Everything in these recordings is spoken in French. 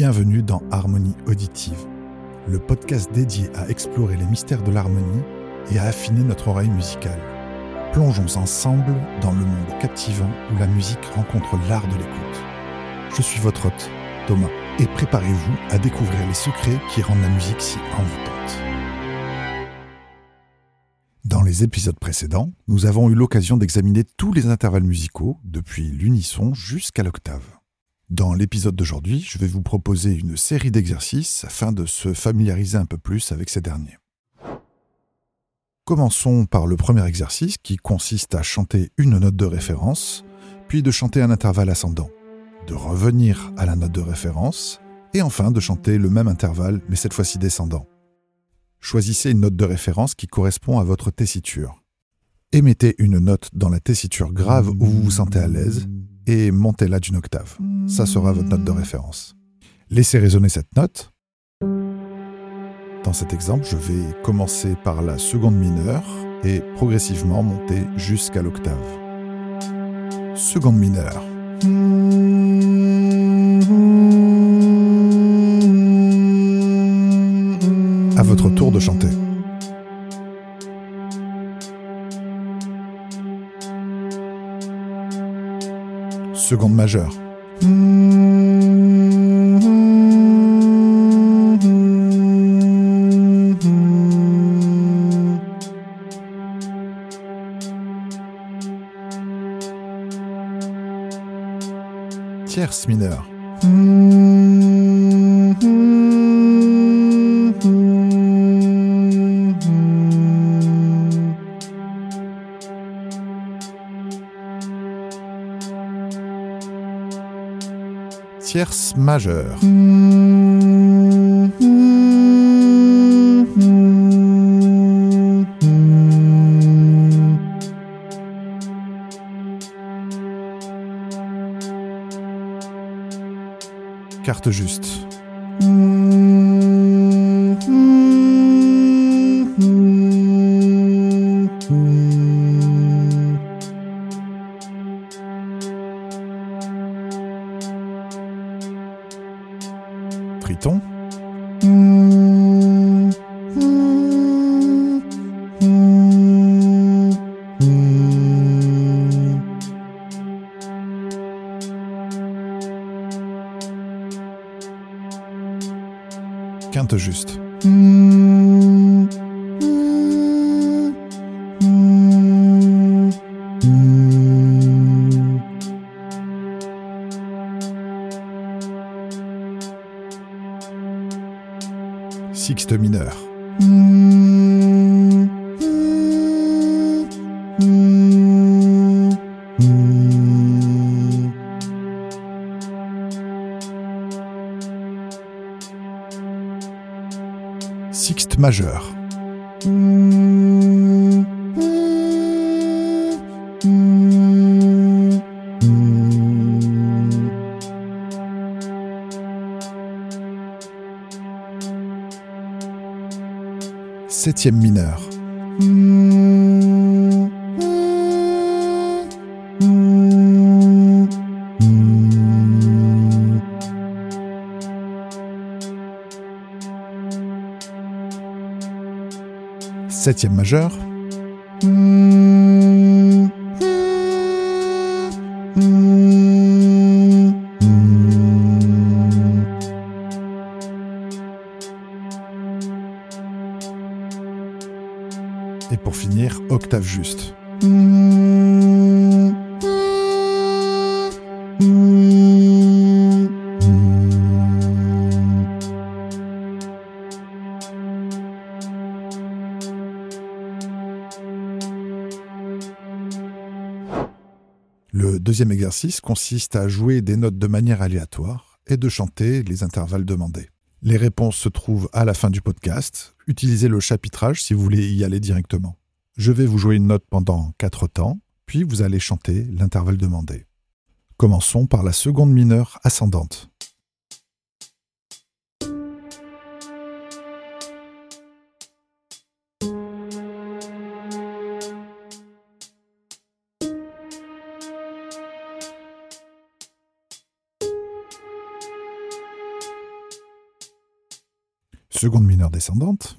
Bienvenue dans Harmonie Auditive, le podcast dédié à explorer les mystères de l'harmonie et à affiner notre oreille musicale. Plongeons ensemble dans le monde captivant où la musique rencontre l'art de l'écoute. Je suis votre hôte, Thomas, et préparez-vous à découvrir les secrets qui rendent la musique si envoûtante. Dans les épisodes précédents, nous avons eu l'occasion d'examiner tous les intervalles musicaux, depuis l'unisson jusqu'à l'octave. Dans l'épisode d'aujourd'hui, je vais vous proposer une série d'exercices afin de se familiariser un peu plus avec ces derniers. Commençons par le premier exercice qui consiste à chanter une note de référence, puis de chanter un intervalle ascendant, de revenir à la note de référence, et enfin de chanter le même intervalle mais cette fois-ci descendant. Choisissez une note de référence qui correspond à votre tessiture. Émettez une note dans la tessiture grave où vous vous sentez à l'aise et montez-la d'une octave. Ça sera votre note de référence. Laissez résonner cette note. Dans cet exemple, je vais commencer par la seconde mineure et progressivement monter jusqu'à l'octave. Seconde mineure. À votre tour de chanter. Seconde majeure. Tierce mineure. Tierce majeure. Carte juste. Triton. Majeur. Septième mineur. Septième majeur. Deuxième exercice consiste à jouer des notes de manière aléatoire et de chanter les intervalles demandés. Les réponses se trouvent à la fin du podcast. Utilisez le chapitrage si vous voulez y aller directement. Je vais vous jouer une note pendant quatre temps, puis vous allez chanter l'intervalle demandé. Commençons par la seconde mineure ascendante. Seconde mineure descendante.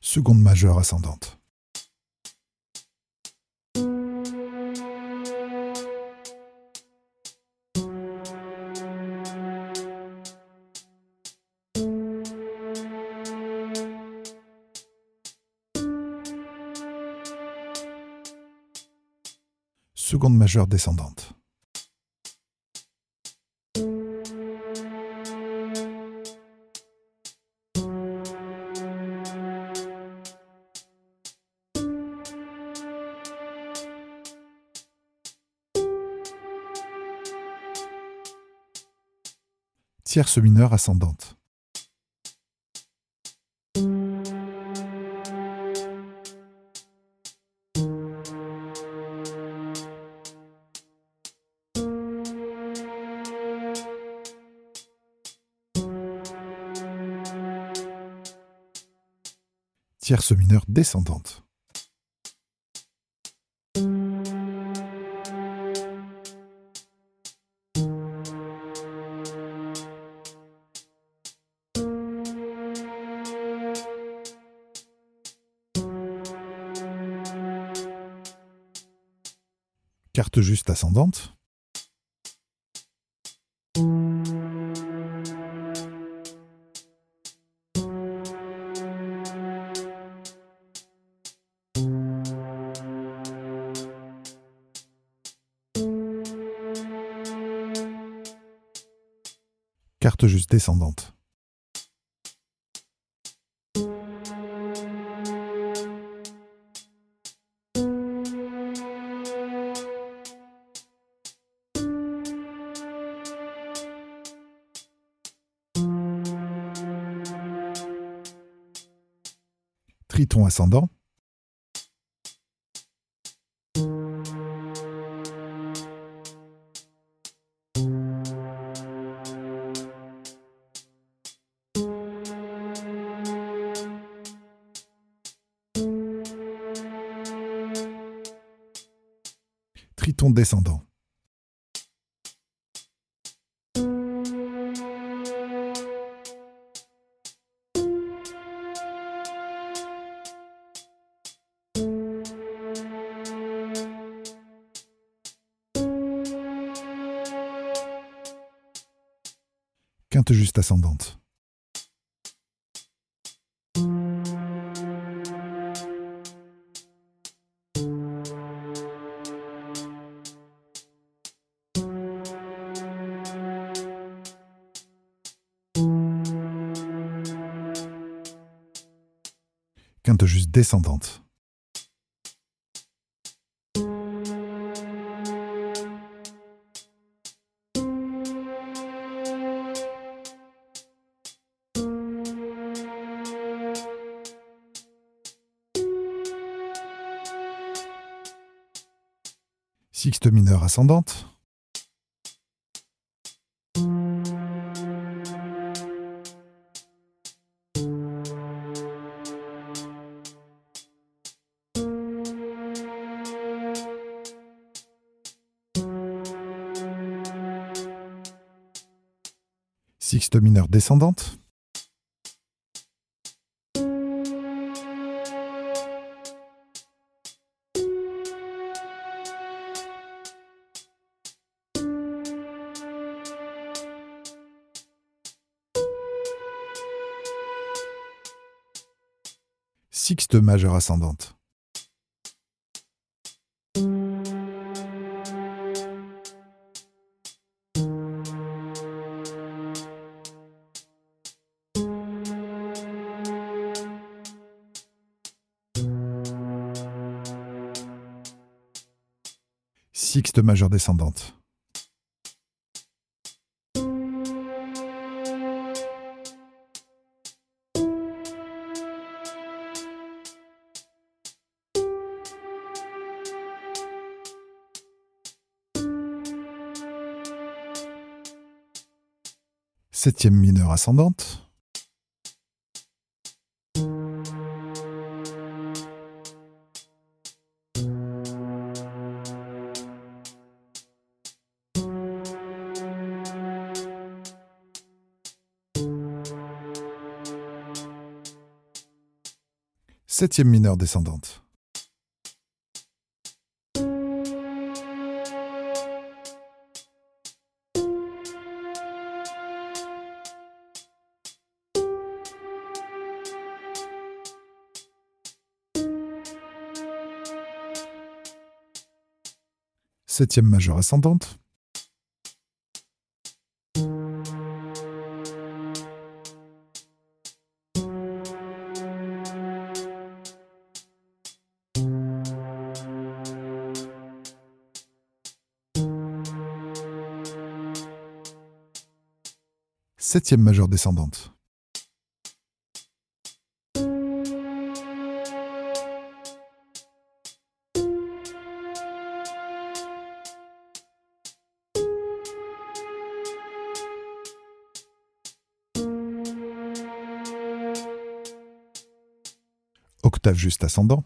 Seconde majeure ascendante. Majeure descendante. Tierce mineure ascendante. Tierce mineure descendante. Carte juste ascendante. Juste descendante. Triton ascendant. Triton descendant. Quinte juste ascendante. Descendante. Sixte mineure ascendante. Sixte mineure descendante. Sixte majeure ascendante. Sixte majeure descendante. Septième mineure ascendante. Septième mineure descendante. Septième majeure ascendante. Septième majeure descendante. Octave juste ascendant.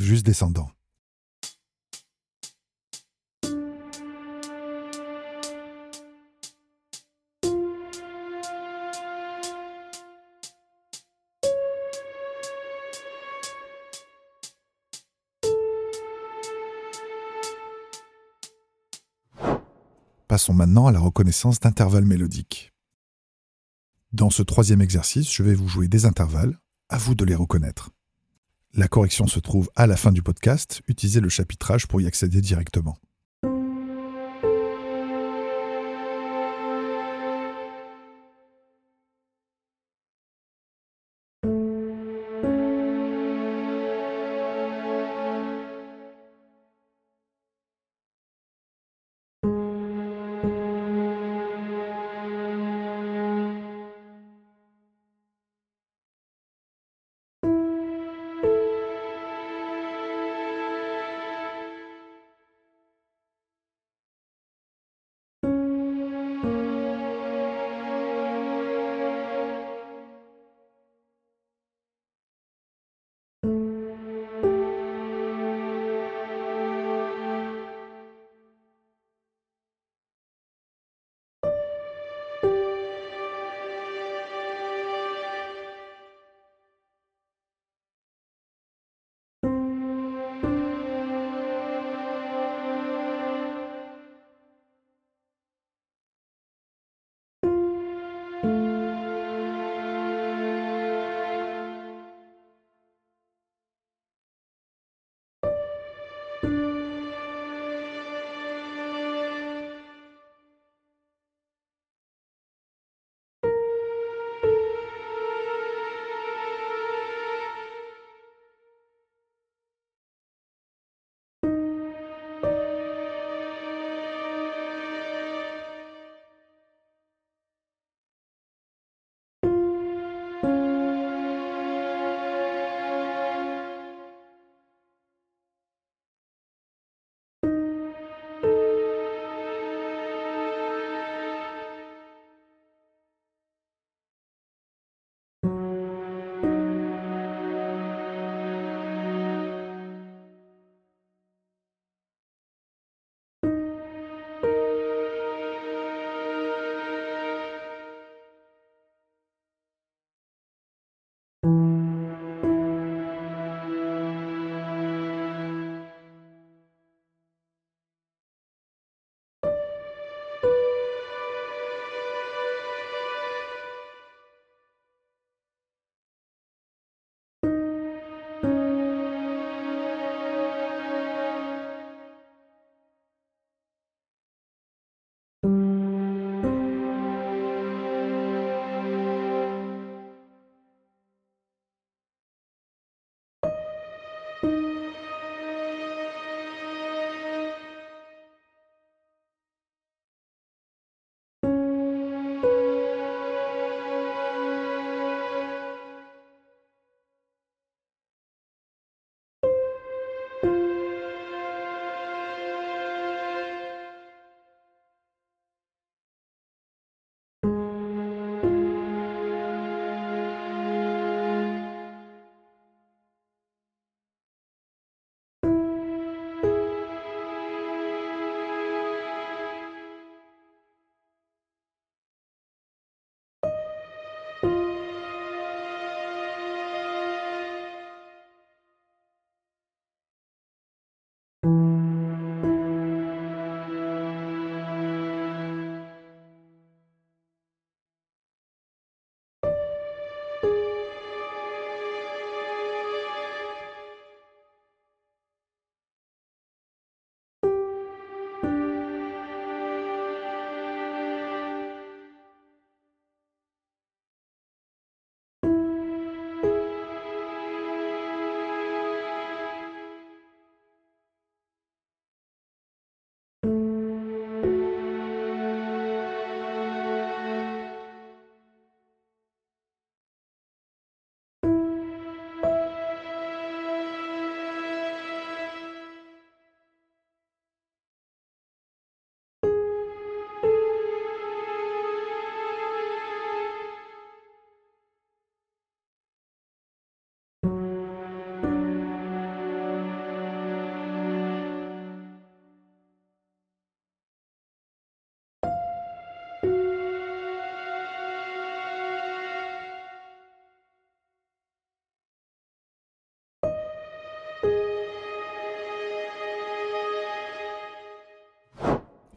Juste descendant. Passons maintenant à la reconnaissance d'intervalles mélodiques. Dans ce troisième exercice, je vais vous jouer des intervalles, à vous de les reconnaître. La correction se trouve à la fin du podcast, utilisez le chapitrage pour y accéder directement.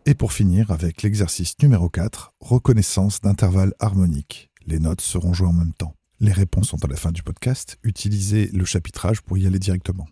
Et pour finir avec l'exercice numéro 4, reconnaissance d'intervalles harmoniques. Les notes seront jouées en même temps. Les réponses sont à la fin du podcast. Utilisez le chapitrage pour y aller directement.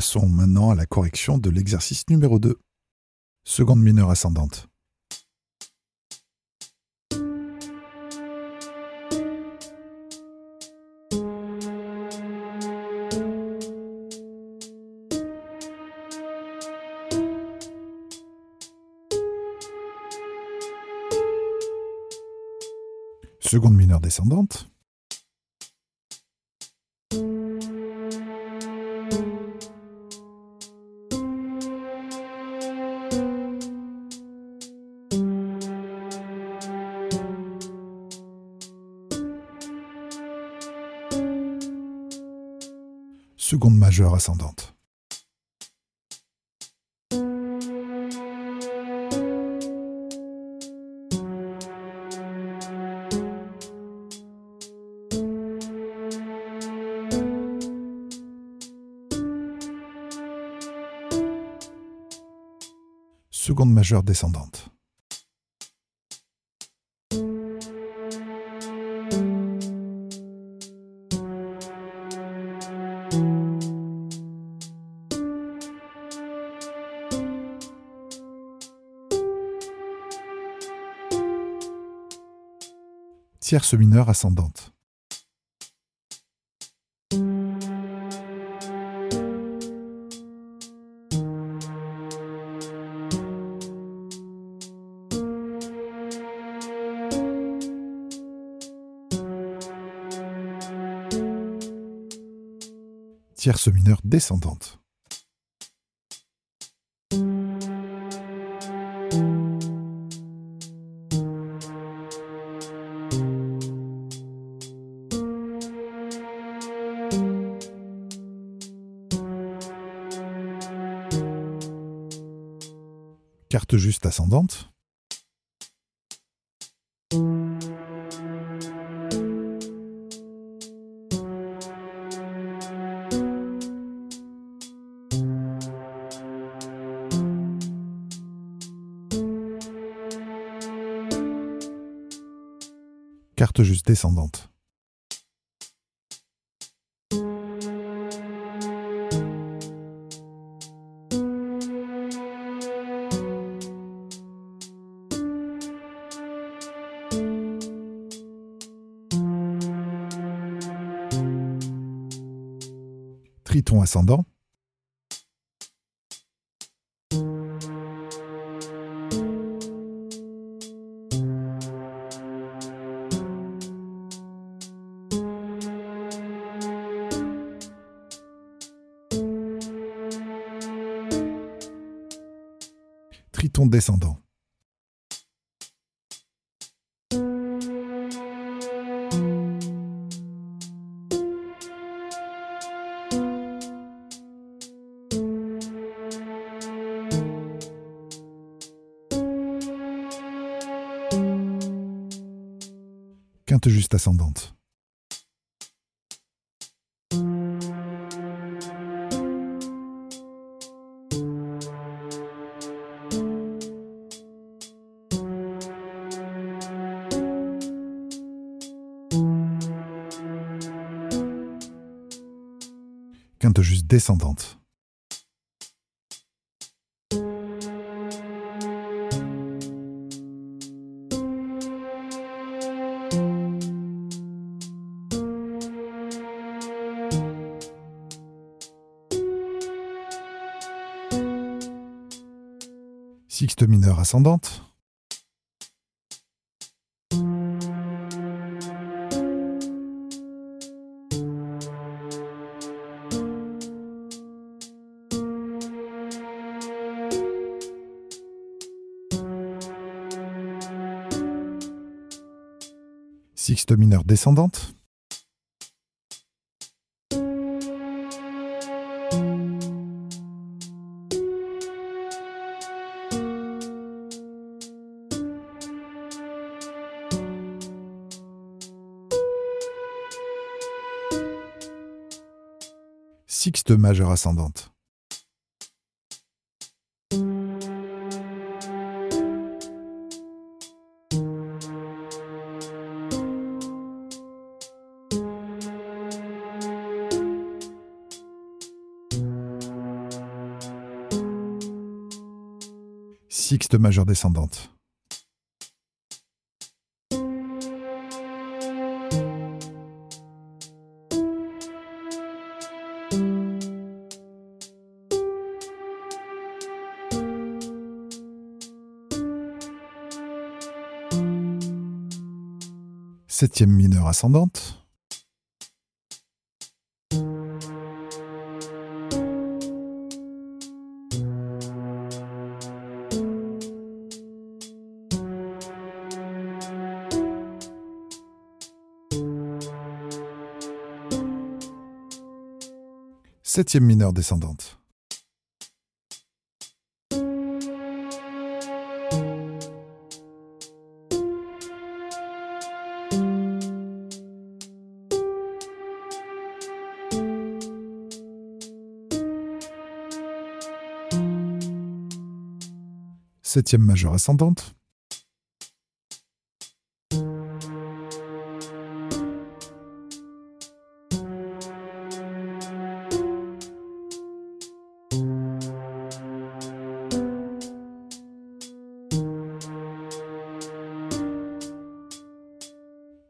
Passons maintenant à la correction de l'exercice numéro 2. Seconde mineure ascendante. Seconde mineure descendante. Seconde majeure descendante. Tierce mineure ascendante. tierce mineure descendante. Carte juste descendante. Ascendant. triton descendant. Juste ascendante. quinte juste descendante. Sixte mineure ascendante. Sixte mineure descendante. juste majeure ascendante. Sixte majeure descendante. Septième mineure ascendante. Septième mineure descendante. Septième majeure ascendante.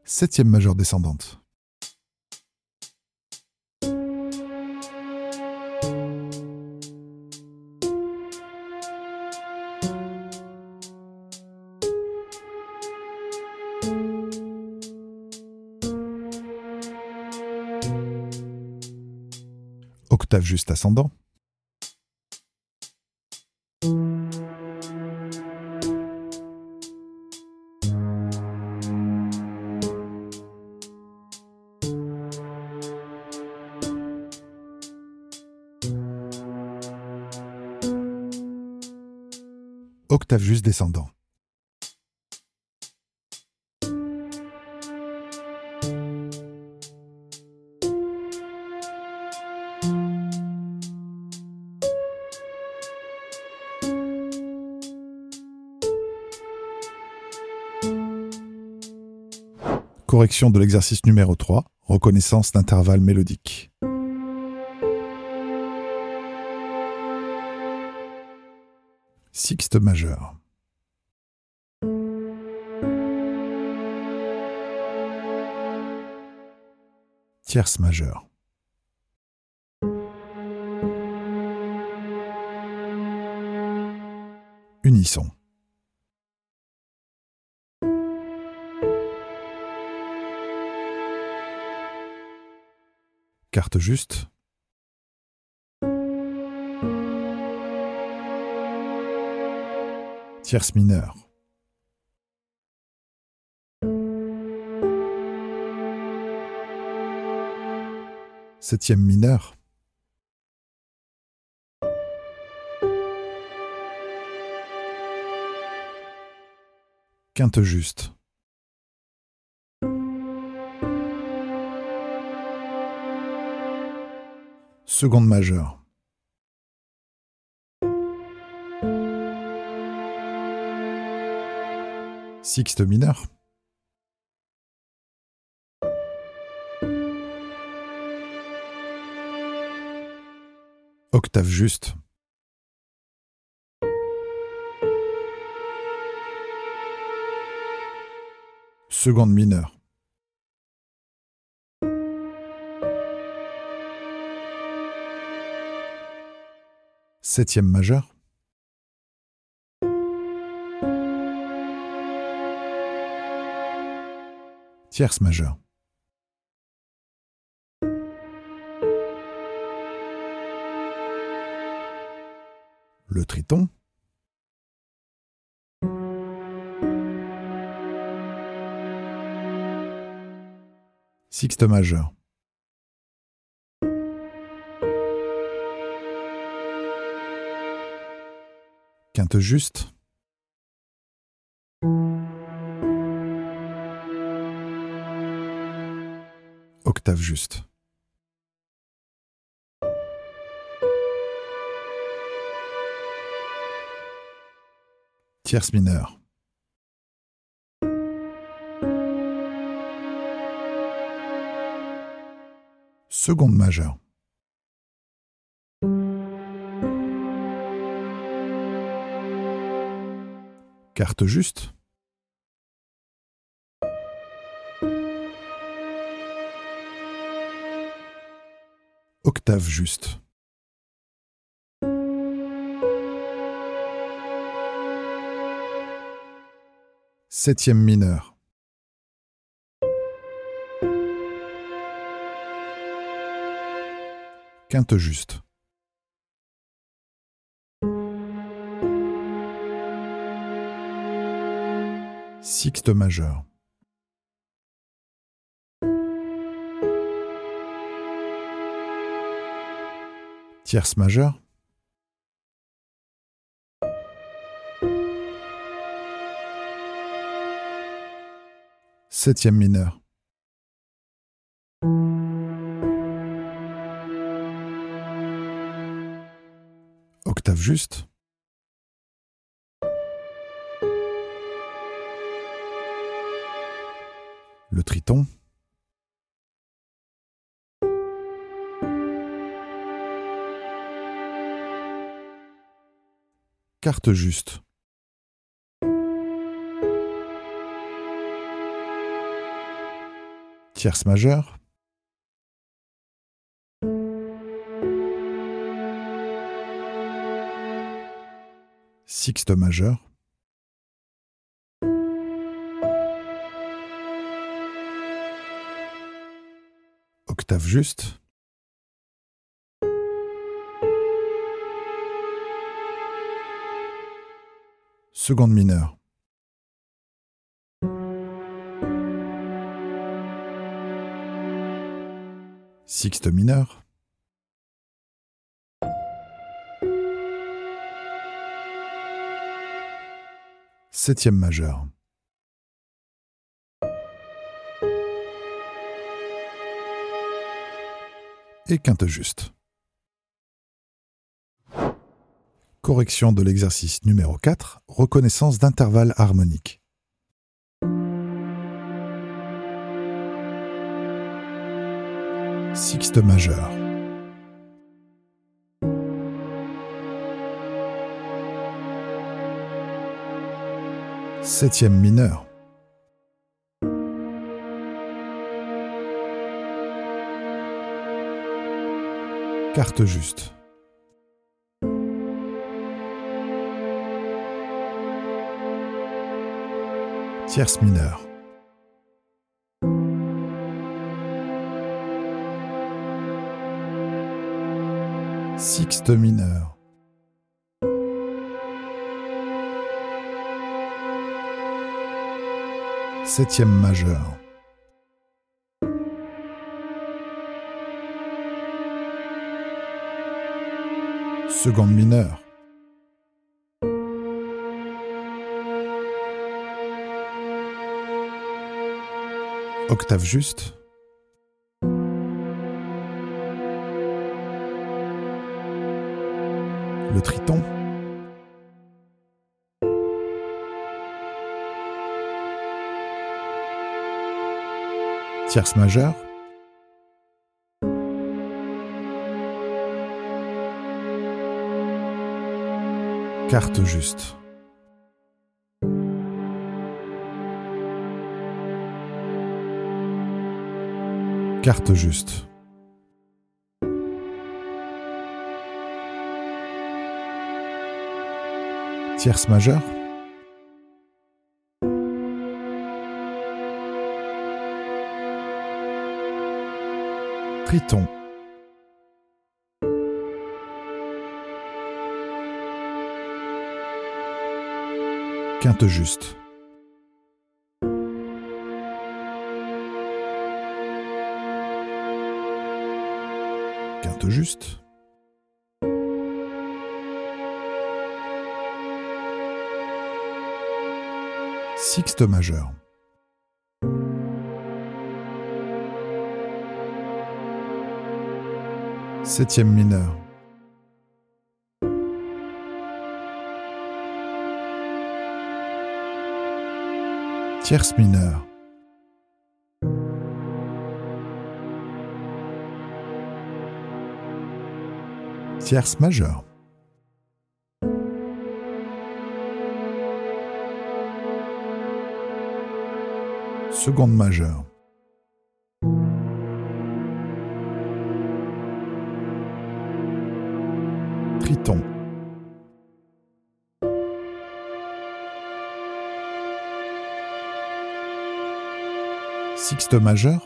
Septième majeure descendante. Octave juste ascendant. Octave juste descendant. Correction de l'exercice numéro 3, reconnaissance d'intervalle mélodique. Sixte majeur. Tierce majeure. Unisson. Carte juste. Tierce mineure. Septième mineur. Quinte juste. Seconde majeure. Sixte mineur. Octave juste. Seconde mineure. Septième majeur. Tierce majeure. Le triton. Sixte majeur. Juste. Octave juste. Tierce mineure. Seconde majeure. Quarte juste. Octave juste. Septième mineur. Quinte juste. Sixte majeur. Tierce majeure. Septième mineur. Octave juste. Triton. Carte juste. Tierce majeure. Sixte majeur. Juste. Seconde mineure. Sixte mineur. Septième majeur. Et quinte juste. Correction de l'exercice numéro 4, reconnaissance d'intervalles harmoniques. Sixte majeur. Septième mineur. Carte juste. Tierce mineure. Sixte mineur. Septième majeur. Seconde mineure. Octave juste. Le triton. Tierce majeure. Carte juste. Carte juste. Tierce majeure. Triton. Quinte juste. Quinte juste. Sixte majeur. Septième mineur. tierce mineure. Tierce majeure. Seconde majeure. Triton. Sixte majeure.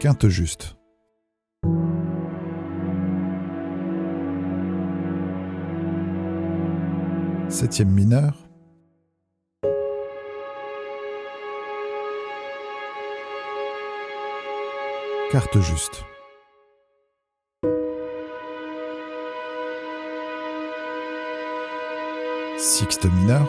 Quinte juste. Septième mineur. Quarte juste. Sixte mineur.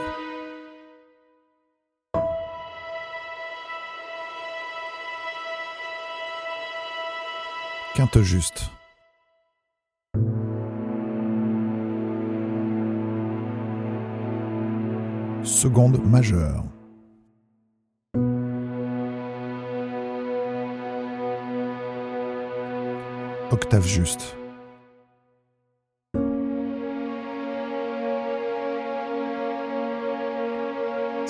Quinte juste. Seconde majeure. Octave juste.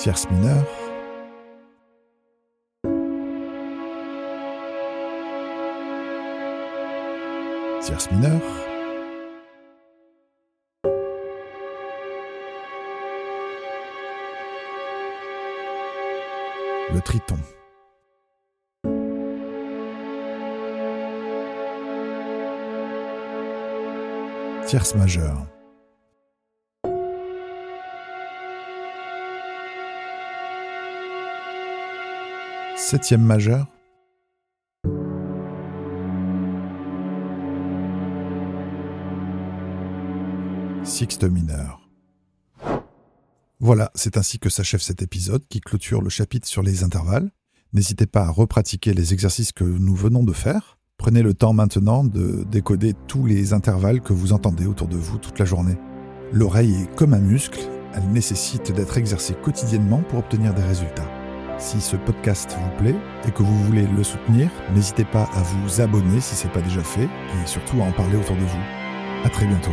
Tierce mineure. Tierce mineure. Le triton. Tierce majeure. Septième majeure. Sixte mineur. Voilà, c'est ainsi que s'achève cet épisode qui clôture le chapitre sur les intervalles. N'hésitez pas à repratiquer les exercices que nous venons de faire. Prenez le temps maintenant de décoder tous les intervalles que vous entendez autour de vous toute la journée. L'oreille est comme un muscle, elle nécessite d'être exercée quotidiennement pour obtenir des résultats. Si ce podcast vous plaît et que vous voulez le soutenir, n'hésitez pas à vous abonner si ce n'est pas déjà fait et surtout à en parler autour de vous. À très bientôt.